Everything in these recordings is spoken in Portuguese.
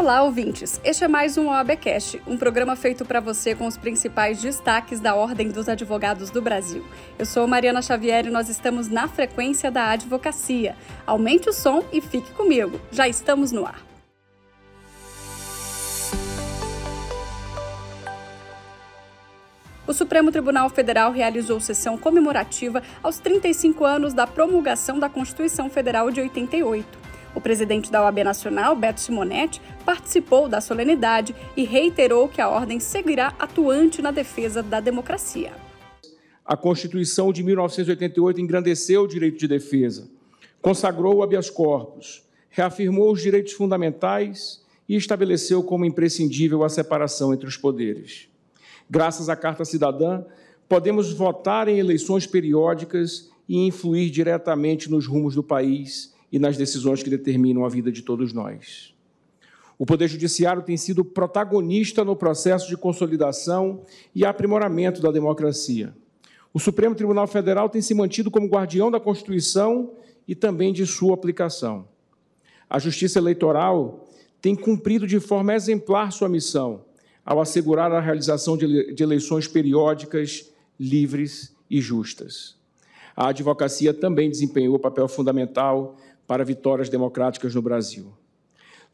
Olá, ouvintes! Este é mais um OABcast, um programa feito para você com os principais destaques da Ordem dos Advogados do Brasil. Eu sou Mariana Xavier e nós estamos na frequência da advocacia. Aumente o som e fique comigo. Já estamos no ar. O Supremo Tribunal Federal realizou sessão comemorativa aos 35 anos da promulgação da Constituição Federal de 88. O presidente da OAB Nacional, Beto Simonetti, participou da solenidade e reiterou que a ordem seguirá atuante na defesa da democracia. A Constituição de 1988 engrandeceu o direito de defesa, consagrou o habeas corpus, reafirmou os direitos fundamentais e estabeleceu como imprescindível a separação entre os poderes. Graças à Carta Cidadã, podemos votar em eleições periódicas e influir diretamente nos rumos do país e nas decisões que determinam a vida de todos nós. O Poder Judiciário tem sido protagonista no processo de consolidação e aprimoramento da democracia. O Supremo Tribunal Federal tem se mantido como guardião da Constituição e também de sua aplicação. A Justiça Eleitoral tem cumprido de forma exemplar sua missão ao assegurar a realização de eleições periódicas, livres e justas. A advocacia também desempenhou papel fundamental para vitórias democráticas no Brasil.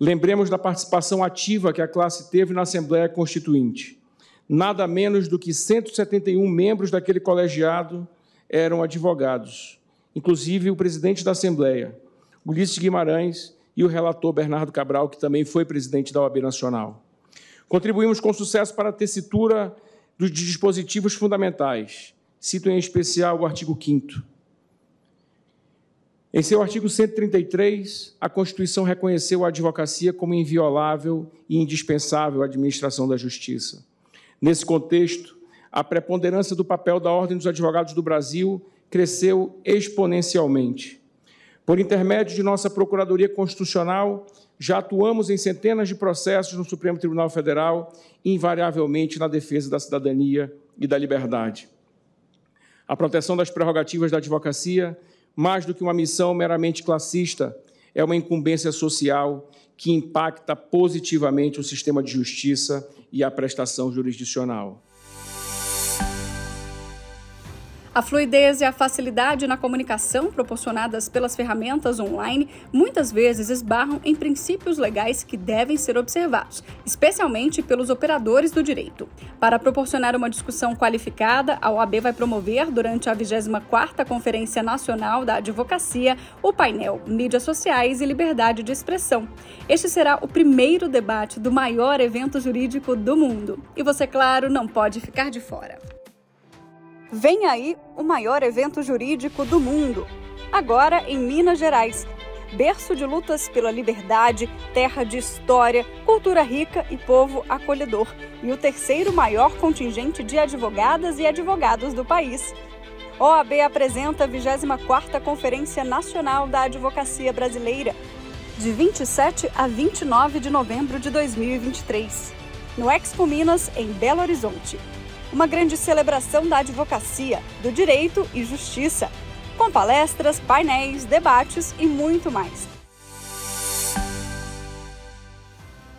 Lembremos da participação ativa que a classe teve na Assembleia Constituinte. Nada menos do que 171 membros daquele colegiado eram advogados, inclusive o presidente da Assembleia, Ulisses Guimarães, e o relator Bernardo Cabral, que também foi presidente da OAB Nacional. Contribuímos com sucesso para a tessitura dos dispositivos fundamentais. Cito em especial o artigo 5 em seu artigo 133, a Constituição reconheceu a advocacia como inviolável e indispensável à administração da justiça. Nesse contexto, a preponderância do papel da Ordem dos Advogados do Brasil cresceu exponencialmente. Por intermédio de nossa Procuradoria Constitucional, já atuamos em centenas de processos no Supremo Tribunal Federal, invariavelmente na defesa da cidadania e da liberdade. A proteção das prerrogativas da advocacia mais do que uma missão meramente classista, é uma incumbência social que impacta positivamente o sistema de justiça e a prestação jurisdicional. A fluidez e a facilidade na comunicação proporcionadas pelas ferramentas online muitas vezes esbarram em princípios legais que devem ser observados, especialmente pelos operadores do direito. Para proporcionar uma discussão qualificada, a OAB vai promover, durante a 24ª Conferência Nacional da Advocacia, o painel Mídias Sociais e Liberdade de Expressão. Este será o primeiro debate do maior evento jurídico do mundo. E você, claro, não pode ficar de fora. Vem aí o maior evento jurídico do mundo, agora em Minas Gerais. Berço de lutas pela liberdade, terra de história, cultura rica e povo acolhedor. E o terceiro maior contingente de advogadas e advogados do país. OAB apresenta a 24ª Conferência Nacional da Advocacia Brasileira, de 27 a 29 de novembro de 2023, no Expo Minas, em Belo Horizonte uma grande celebração da advocacia, do direito e justiça, com palestras, painéis, debates e muito mais.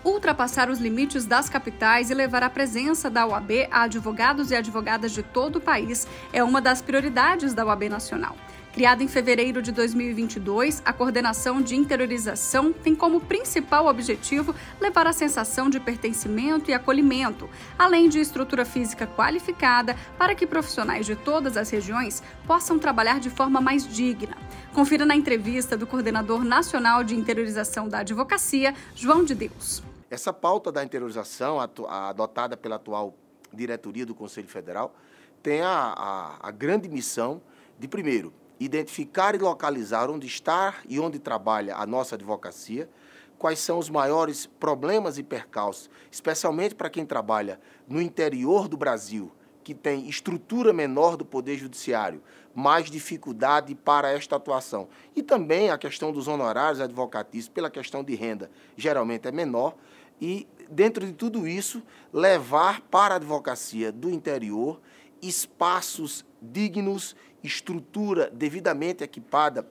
Ultrapassar os limites das capitais e levar a presença da UAB a advogados e advogadas de todo o país é uma das prioridades da UAB Nacional. Criada em fevereiro de 2022, a coordenação de interiorização tem como principal objetivo levar a sensação de pertencimento e acolhimento, além de estrutura física qualificada para que profissionais de todas as regiões possam trabalhar de forma mais digna. Confira na entrevista do coordenador nacional de interiorização da advocacia, João de Deus. Essa pauta da interiorização, adotada pela atual diretoria do Conselho Federal, tem a, a, a grande missão de, primeiro, identificar e localizar onde está e onde trabalha a nossa advocacia, quais são os maiores problemas e percalços, especialmente para quem trabalha no interior do Brasil, que tem estrutura menor do Poder Judiciário, mais dificuldade para esta atuação. E também a questão dos honorários advocatícios, pela questão de renda, geralmente é menor. E, dentro de tudo isso, levar para a advocacia do interior espaços dignos estrutura devidamente equipada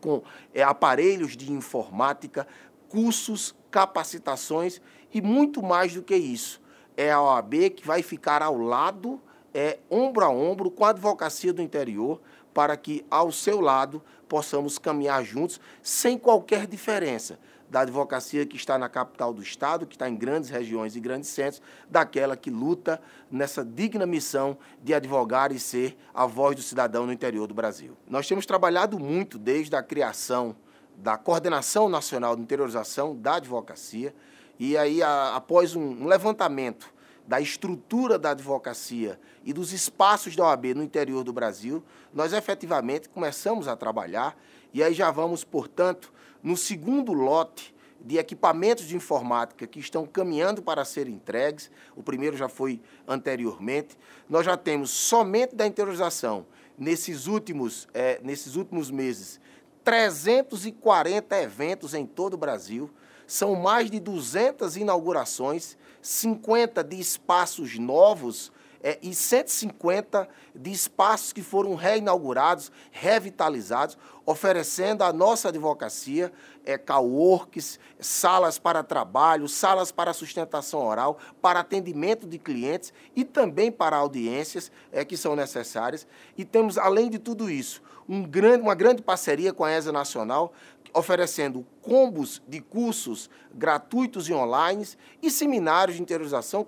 com é, aparelhos de informática, cursos capacitações e muito mais do que isso. É a OAB que vai ficar ao lado, é, ombro a ombro com a advocacia do interior, para que ao seu lado possamos caminhar juntos sem qualquer diferença da advocacia que está na capital do Estado, que está em grandes regiões e grandes centros, daquela que luta nessa digna missão de advogar e ser a voz do cidadão no interior do Brasil. Nós temos trabalhado muito desde a criação da Coordenação Nacional de Interiorização da Advocacia, e aí, a, após um, um levantamento da estrutura da advocacia e dos espaços da OAB no interior do Brasil, nós efetivamente começamos a trabalhar e aí já vamos, portanto, no segundo lote de equipamentos de informática que estão caminhando para serem entregues, o primeiro já foi anteriormente, nós já temos somente da interiorização, nesses últimos, é, nesses últimos meses, 340 eventos em todo o Brasil, são mais de 200 inaugurações, 50 de espaços novos é, e 150 de espaços que foram reinaugurados, revitalizados, oferecendo à nossa advocacia é, coworks, salas para trabalho, salas para sustentação oral, para atendimento de clientes e também para audiências é, que são necessárias. E temos, além de tudo isso, um grande, uma grande parceria com a ESA Nacional, oferecendo combos de cursos gratuitos e online e seminários de interiorização.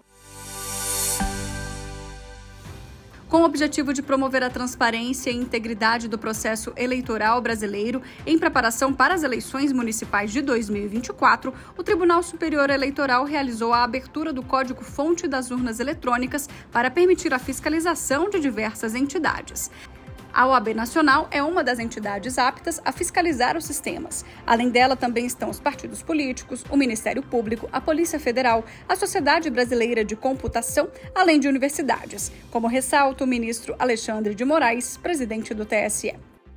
com o objetivo de promover a transparência e integridade do processo eleitoral brasileiro em preparação para as eleições municipais de 2024, o Tribunal Superior Eleitoral realizou a abertura do código-fonte das urnas eletrônicas para permitir a fiscalização de diversas entidades. A OAB Nacional é uma das entidades aptas a fiscalizar os sistemas. Além dela, também estão os partidos políticos, o Ministério Público, a Polícia Federal, a Sociedade Brasileira de Computação, além de universidades, como ressalta o ministro Alexandre de Moraes, presidente do TSE.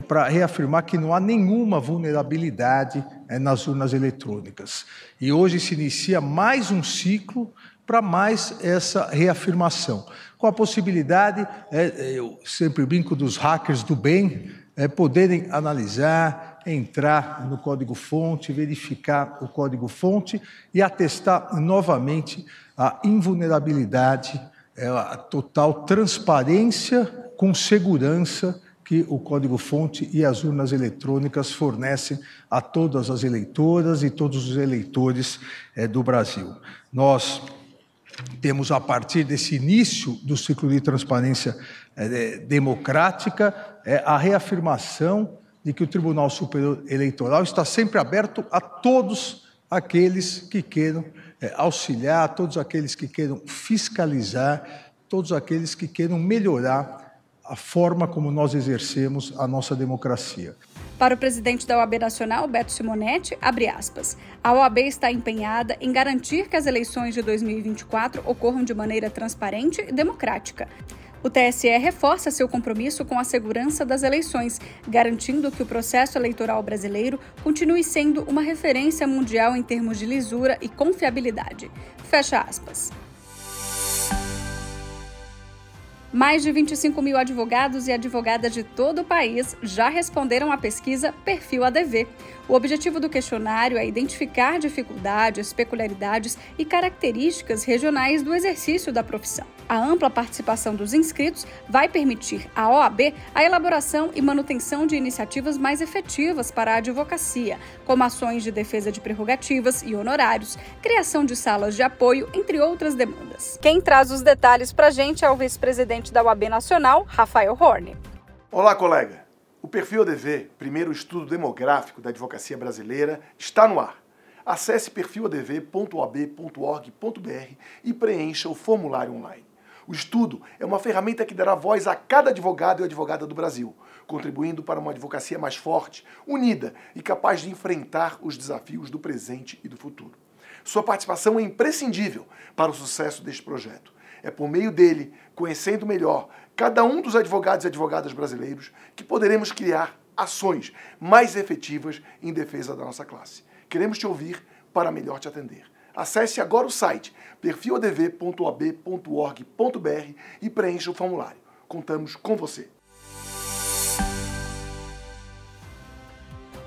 Para reafirmar que não há nenhuma vulnerabilidade é, nas urnas eletrônicas. E hoje se inicia mais um ciclo para mais essa reafirmação com a possibilidade, é, eu sempre brinco dos hackers do bem, é, poderem analisar, entrar no código-fonte, verificar o código-fonte e atestar novamente a invulnerabilidade, é, a total transparência com segurança que o código-fonte e as urnas eletrônicas fornecem a todas as eleitoras e todos os eleitores é, do Brasil. Nós temos, a partir desse início do ciclo de transparência é, democrática, é, a reafirmação de que o Tribunal Superior Eleitoral está sempre aberto a todos aqueles que queiram é, auxiliar, todos aqueles que queiram fiscalizar, todos aqueles que queiram melhorar a forma como nós exercemos a nossa democracia. Para o presidente da OAB Nacional, Beto Simonetti, abre aspas. A OAB está empenhada em garantir que as eleições de 2024 ocorram de maneira transparente e democrática. O TSE reforça seu compromisso com a segurança das eleições, garantindo que o processo eleitoral brasileiro continue sendo uma referência mundial em termos de lisura e confiabilidade. Fecha aspas. Mais de 25 mil advogados e advogadas de todo o país já responderam à pesquisa Perfil ADV. O objetivo do questionário é identificar dificuldades, peculiaridades e características regionais do exercício da profissão. A ampla participação dos inscritos vai permitir à OAB a elaboração e manutenção de iniciativas mais efetivas para a advocacia, como ações de defesa de prerrogativas e honorários, criação de salas de apoio, entre outras demandas. Quem traz os detalhes para a gente é o vice-presidente da OAB Nacional, Rafael Horne. Olá, colega. O perfil ADV, primeiro estudo demográfico da advocacia brasileira, está no ar. Acesse perfiladv.oab.org.br e preencha o formulário online. O estudo é uma ferramenta que dará voz a cada advogado e advogada do Brasil, contribuindo para uma advocacia mais forte, unida e capaz de enfrentar os desafios do presente e do futuro. Sua participação é imprescindível para o sucesso deste projeto. É por meio dele, conhecendo melhor cada um dos advogados e advogadas brasileiros, que poderemos criar ações mais efetivas em defesa da nossa classe. Queremos te ouvir para melhor te atender. Acesse agora o site perfiladv.ab.org.br e preencha o formulário. Contamos com você.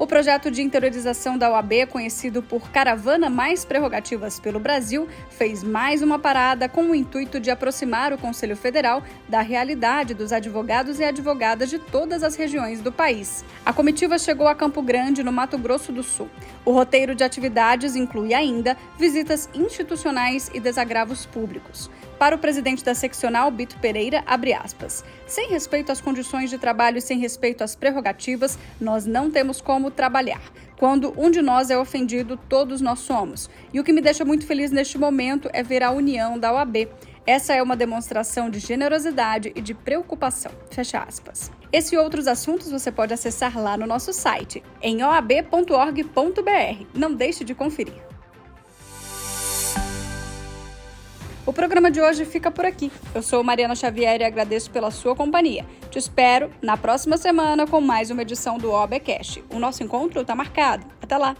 Projeto de interiorização da OAB, conhecido por Caravana Mais Prerrogativas pelo Brasil, fez mais uma parada com o intuito de aproximar o Conselho Federal da realidade dos advogados e advogadas de todas as regiões do país. A comitiva chegou a Campo Grande, no Mato Grosso do Sul. O roteiro de atividades inclui ainda visitas institucionais e desagravos públicos. Para o presidente da seccional, Bito Pereira, abre aspas. Sem respeito às condições de trabalho e sem respeito às prerrogativas, nós não temos como trabalhar. Quando um de nós é ofendido, todos nós somos. E o que me deixa muito feliz neste momento é ver a união da OAB. Essa é uma demonstração de generosidade e de preocupação. Fecha aspas. Esse e outros assuntos você pode acessar lá no nosso site, em oab.org.br. Não deixe de conferir. O programa de hoje fica por aqui. Eu sou Mariana Xavier e agradeço pela sua companhia. Te espero na próxima semana com mais uma edição do OBcast. O nosso encontro está marcado. Até lá!